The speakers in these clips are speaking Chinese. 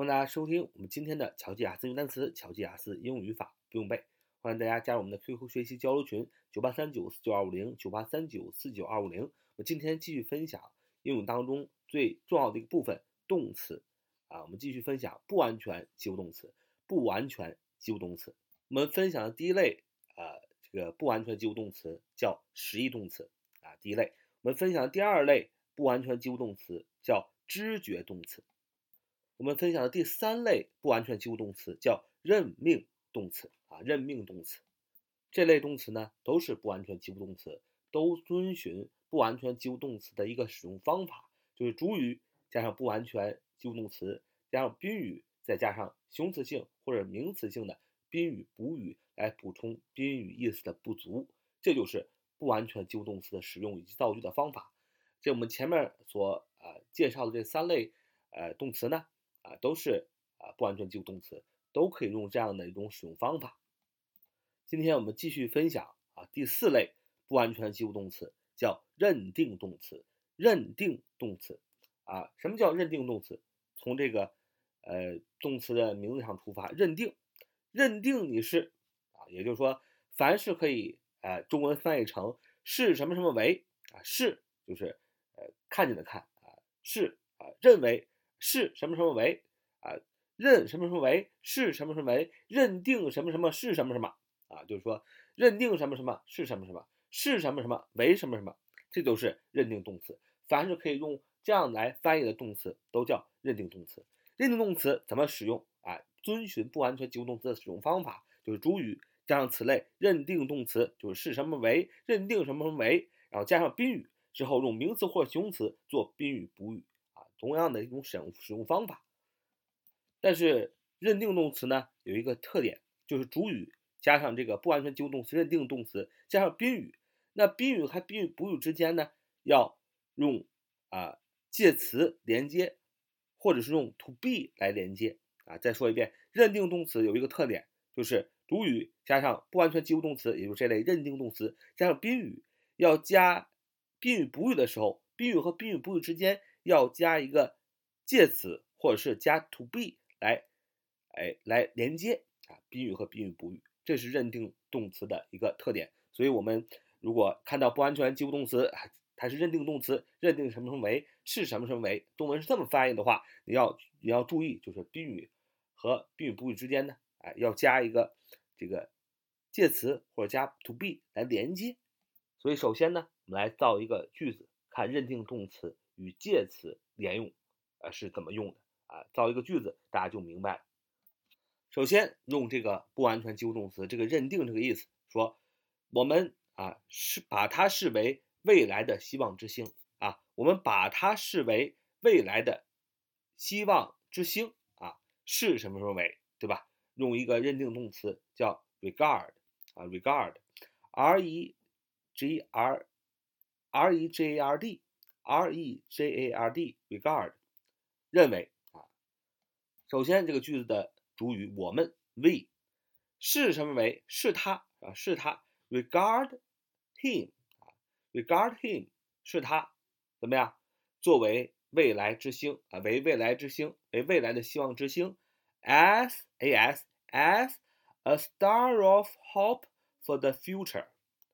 欢迎大家收听我们今天的巧记雅思英语单词、巧记雅思英语语法不用背。欢迎大家加入我们的 QQ 学习交流群：九八三九四九二五零九八三九四九二五零。我今天继续分享英语当中最重要的一个部分——动词啊。我们继续分享不完全及物动词。不完全及物动词，我们分享的第一类啊，这个不完全及物动词叫实义动词啊。第一类，我们分享的第二类不完全及物动词叫知觉动词。我们分享的第三类不完全及物动词叫任命动词啊，任命动词这类动词呢都是不完全及物动词，都遵循不完全及物动词的一个使用方法，就是主语加上不完全及物动词，加上宾语，再加上形容词性或者名词性的宾语补语来补充宾语意思的不足，这就是不完全及物动词的使用以及造句的方法。这我们前面所呃介绍的这三类呃动词呢。都是啊不完全及物动词，都可以用这样的一种使用方法。今天我们继续分享啊第四类不完全及物动词，叫认定动词。认定动词啊，什么叫认定动词？从这个呃动词的名字上出发，认定，认定你是啊，也就是说，凡是可以呃中文翻译成是什么什么为啊，是就是呃看见的看啊，是啊认为。是什么什么为？认什么什么为是什么什么为认定什么什么是什么什么啊？就是说认定什么什么是什么什么是什么什么为什么什么，这都是认定动词。凡是可以用这样来翻译的动词，都叫认定动词。认定动词怎么使用啊？遵循不完全及物动词的使用方法，就是主语加上此类认定动词，就是是什么为认定什么什么为，然后加上宾语之后，用名词或形容词做宾语补语啊。同样的一种使用使用方法，但是认定动词呢有一个特点，就是主语加上这个不完全及物动词认定动词加上宾语，那宾语和宾语补语之间呢要用啊介词连接，或者是用 to be 来连接啊。再说一遍，认定动词有一个特点，就是主语加上不完全及物动词，也就是这类认定动词加上宾语，要加宾语补语的时候，宾语和宾语补语之间。要加一个介词，或者是加 to be 来，哎，来连接啊，宾语和宾语补语，这是认定动词的一个特点。所以，我们如果看到不安全及物动词，它是认定动词，认定什么什么为是什么什么为，中文是这么翻译的话，你要你要注意，就是宾语和宾语补语之间呢，哎，要加一个这个介词或者加 to be 来连接。所以，首先呢，我们来造一个句子，看认定动词。与介词连用，呃是怎么用的啊？造一个句子，大家就明白了。首先用这个不完全及物动词，这个认定这个意思，说我们啊是把它视为未来的希望之星啊，我们把它视为未来的希望之星啊，是什么什么为，对吧？用一个认定动词叫 regard 啊，regard，r e g r r e g a r d。R E G A R D regard 认为，首先这个句子的主语我们 we 是什么为是他啊是他 regard him 啊 regard him 是他怎么样作为未来之星啊为未来之星为未来的希望之星 as a s as a star of hope for the future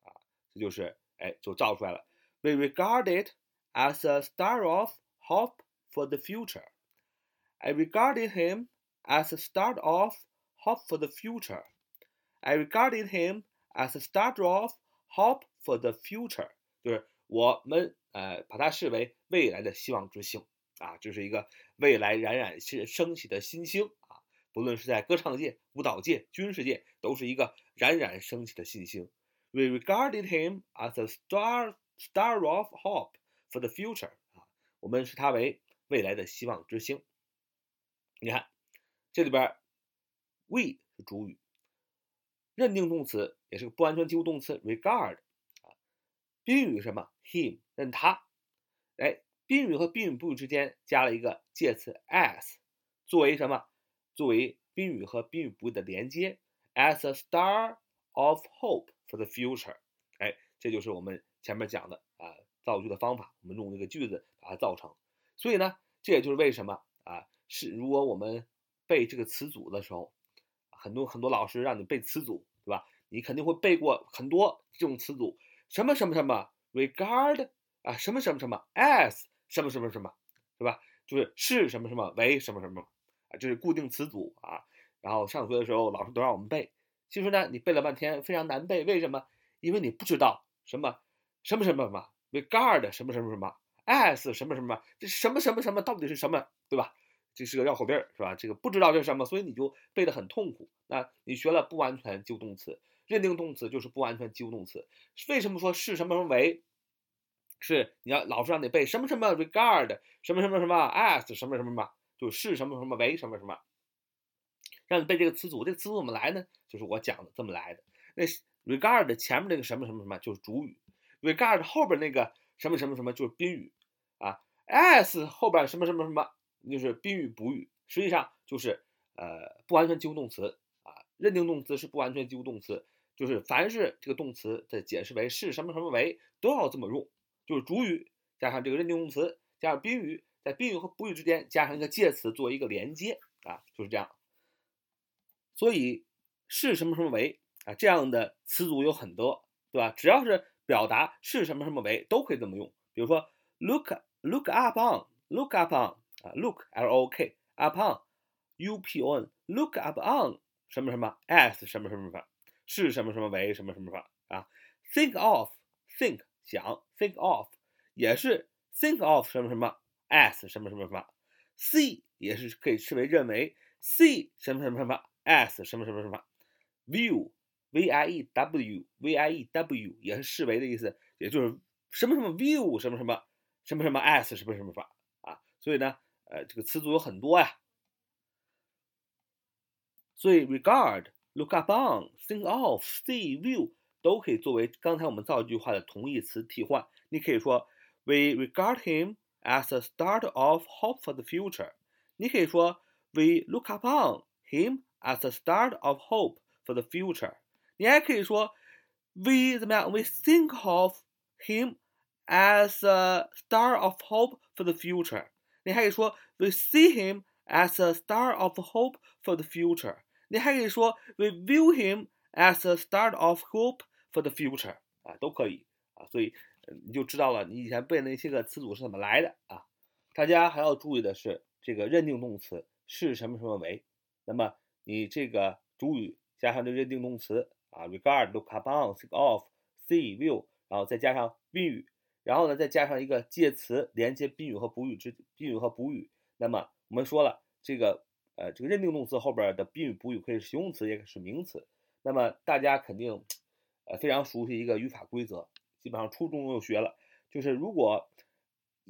啊这就是哎就造出来了 we regard it as a star of hope for the future. I regarded him as a star of hope for the future. I regarded him as a star of hope for the future，就是我们呃把它视为未来的希望之星啊，这是一个未来冉冉升起的新星啊，不论是在歌唱界、舞蹈界、军事界，都是一个冉冉升起的新星。We regarded him as a star star of hope For the future 啊，我们视它为未来的希望之星。你看这里边，we 是主语，认定动词也是个不完全及物动词，regard 啊，宾语什么？him 认他。哎，宾语和宾语补语之间加了一个介词 as，作为什么？作为宾语和宾语补语的连接，as a star of hope for the future。哎，这就是我们前面讲的啊。造句的方法，我们用这个句子把它造成。所以呢，这也就是为什么啊，是如果我们背这个词组的时候，很多很多老师让你背词组，对吧？你肯定会背过很多这种词组，什么什么什么 regard 啊，什么什么什么 as 什么什么什么，对吧？就是是什么什么为什么什么啊，这是固定词组啊。然后上学的时候，老师都让我们背。其实呢，你背了半天非常难背，为什么？因为你不知道什么什么什么什么 regard 什么什么什么 as 什么什么，这什么什么什么到底是什么，对吧？这是个绕口令，是吧？这个不知道这是什么，所以你就背得很痛苦。那你学了不完全及物动词，认定动词就是不完全及物动词。为什么说是什么什么为？是你要老师让你背什么什么 regard 什么什么什么 as 什么什么什么，就是什么什么为什么什么。让你背这个词组，这个词组怎么来呢？就是我讲的这么来的。那 regard 前面那个什么什么什么就是主语，regard 后边那个什么什么什么就是宾语啊，as 后边什么什么什么就是宾语补语，实际上就是呃不完全及物动词啊。认定动词是不完全及物动词，就是凡是这个动词的解释为是什么什么为都要这么用，就是主语加上这个认定动词加上宾语，在宾语和补语之间加上一个介词做一个连接啊，就是这样。所以是什么什么为啊？这样的词组有很多，对吧？只要是表达是什么什么为，都可以这么用。比如说，look look up on，look up on，look l o k up on u p o n，look up on 什么什么 as 什么什么什么是什么什么为什么什么什么啊？think of think 想 think of 也是 think of 什么什么 as 什么什么什么，see 也是可以视为认为 see 什么什么什么。as 什么什么什么，view v i e w v i e w 也是视为的意思，也就是什么什么 view 什么什么什么什么 as 什么什么什么啊，所以呢，呃，这个词组有很多呀。所以 regard、look upon、think of、see、view 都可以作为刚才我们造句话的同义词替换。你可以说 We regard him as a start of hope for the future。你可以说 We look upon him as the start of hope for the future。你还可以说，we 怎么样？We think of him as a star of hope for the future。 你还可以说，we see him as a star of hope for the future。你还可以说，we view him as a star of hope for the future。啊，都可以啊。所以你就知道了，你以前背那些个词组是怎么来的啊。大家还要注意的是，这个认定动词是什么什么为，那么。你这个主语加上这认定动词啊，regard、look upon、think of、see、view，然后再加上宾语，然后呢再加上一个介词连接宾语和补语之宾语和补语。那么我们说了，这个呃这个认定动词后边的宾语补语可以是形容词，也可以是名词。那么大家肯定呃非常熟悉一个语法规则，基本上初中就学了，就是如果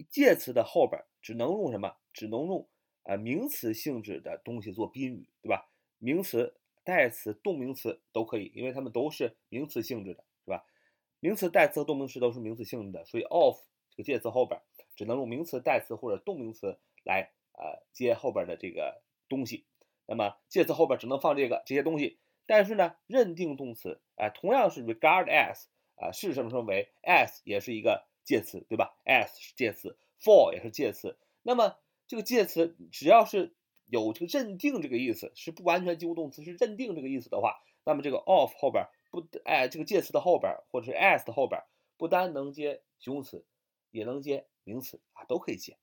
介词的后边只能用什么？只能用呃名词性质的东西做宾语，对吧？名词、代词、动名词都可以，因为它们都是名词性质的，名词、代词和动名词都是名词性的，所以 of 这个介词后边只能用名词、代词或者动名词来呃接后边的这个东西。那么介词后边只能放这个这些东西。但是呢，认定动词啊，同样是 regard as 啊，是什么什么为 as 也是一个介词，对吧？as 是介词，for 也是介词。那么这个介词只要是有这个认定这个意思，是不完全及物动词，是认定这个意思的话，那么这个 of 后边不哎，这个介词的后边或者是 as 的后边，不单能接形容词，也能接名词啊，都可以接。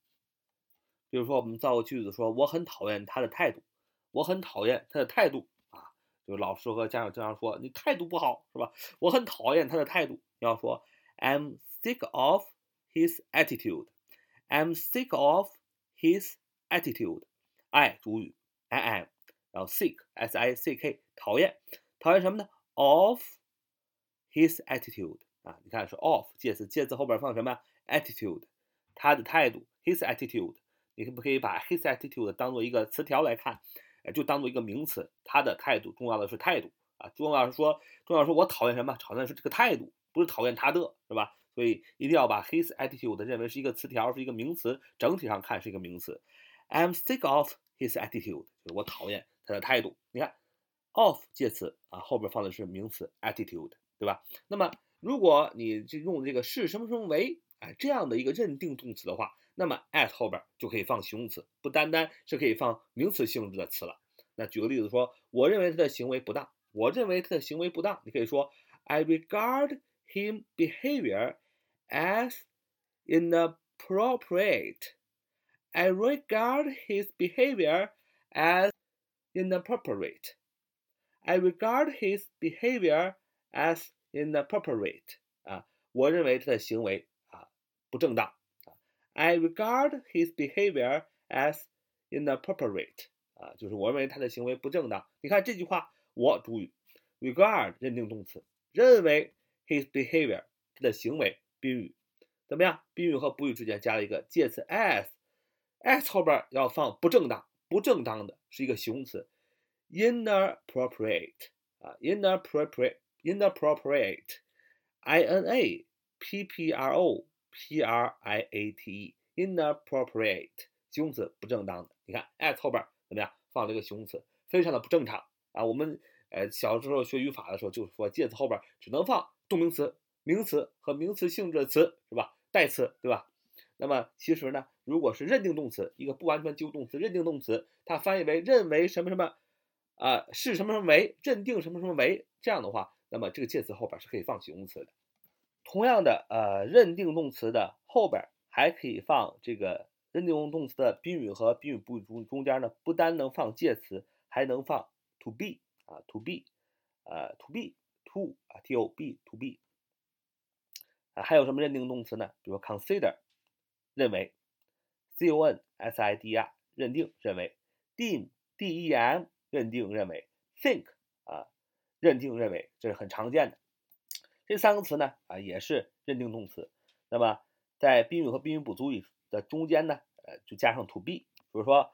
比如说我们造个句子说，我很讨厌他的态度，我很讨厌他的态度啊，就是老师和家长经常说你态度不好是吧？我很讨厌他的态度，要说 I'm sick of his attitude，I'm sick of his attitude。I 主语，I am，然后 sick，s i c k，讨厌，讨厌什么呢？Of his attitude 啊，你看是 of 介词，介词后边放什么？attitude，他的态度，his attitude，你可不可以把 his attitude 当做一个词条来看？哎，就当做一个名词，他的态度，重要的是态度啊，重要是说，重要说我讨厌什么？讨厌是这个态度，不是讨厌他的，是吧？所以一定要把 his attitude 认为是一个词条，是一个名词，整体上看是一个名词。I'm sick of his attitude，就是我讨厌他的态度。你看，of 介词啊，后边放的是名词 attitude，对吧？那么如果你就用这个是什么什么为，哎，这样的一个认定动词的话，那么 at 后边就可以放形容词，不单单是可以放名词性质的词了。那举个例子说，我认为他的行为不当，我认为他的行为不当，你可以说 I regard him behavior as inappropriate. I regard his behavior as inappropriate. I regard his behavior as inappropriate. 啊，我认为他的行为啊不正当。I regard his behavior as inappropriate. 啊，就是我认为他的行为不正当。你看这句话，我主语，regard 认定动词，认为 his behavior 他的行为宾语怎么样？宾语和补语之间加了一个介词 as，as 后边要放不正当，不正当的是一个形容词，inappropriate 啊，inappropriate，inappropriate，i n a p p r o p r i a t e，inappropriate 形容词不正当的。你看 as 后边。怎么样？放了一个形容词，非常的不正常啊！我们呃小时候学语法的时候，就是说介词后边只能放动名词、名词和名词性质的词，是吧？代词，对吧？那么其实呢，如果是认定动词，一个不完全及物动词，认定动词，它翻译为认为什么什么啊是什么什么为，认定什么什么为这样的话，那么这个介词后边是可以放形容词的。同样的，呃，认定动词的后边还可以放这个。认定动词的宾语和宾语补语中中间呢，不单能放介词，还能放 to be 啊，to be，呃，to be，to 啊，t o be to be，啊，还有什么认定动词呢？比如 consider，认为，c o n s i d r，认定认为，deem，d e m，认定认为，think 啊，认定认为，这是很常见的。这三个词呢，啊，也是认定动词。那么在宾语和宾语补足语。的中间呢，呃，就加上 to be，比如说，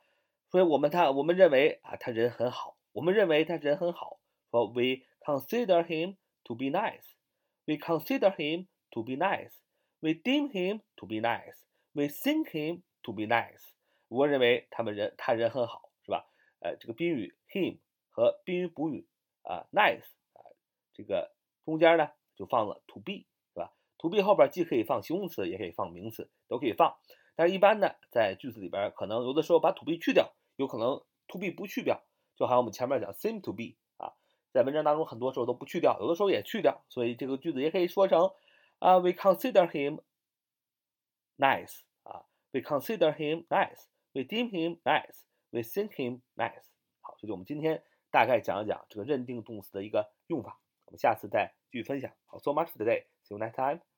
所以我们他我们认为啊，他人很好，我们认为他人很好，说 we consider him to be nice，we consider him to be nice，we deem him to be nice，we think him to be nice，我认为他们人他人很好，呃，这个宾语 him 和宾语补语啊 nice 啊，这个中间呢就放了 to be，是吧？to be 后边既可以放形容词，也可以放名词，都可以放。但是，一般呢，在句子里边，可能有的时候把 to be 去掉，有可能 to be 不去掉，就好像我们前面讲 seem to be 啊，在文章当中很多时候都不去掉，有的时候也去掉，所以这个句子也可以说成啊，we consider him nice 啊，we consider him nice，we deem him nice We think him nice。好，这就我们今天大概讲一讲这个认定动词的一个用法，我们下次再继续分享。好，so much for today，see you next time。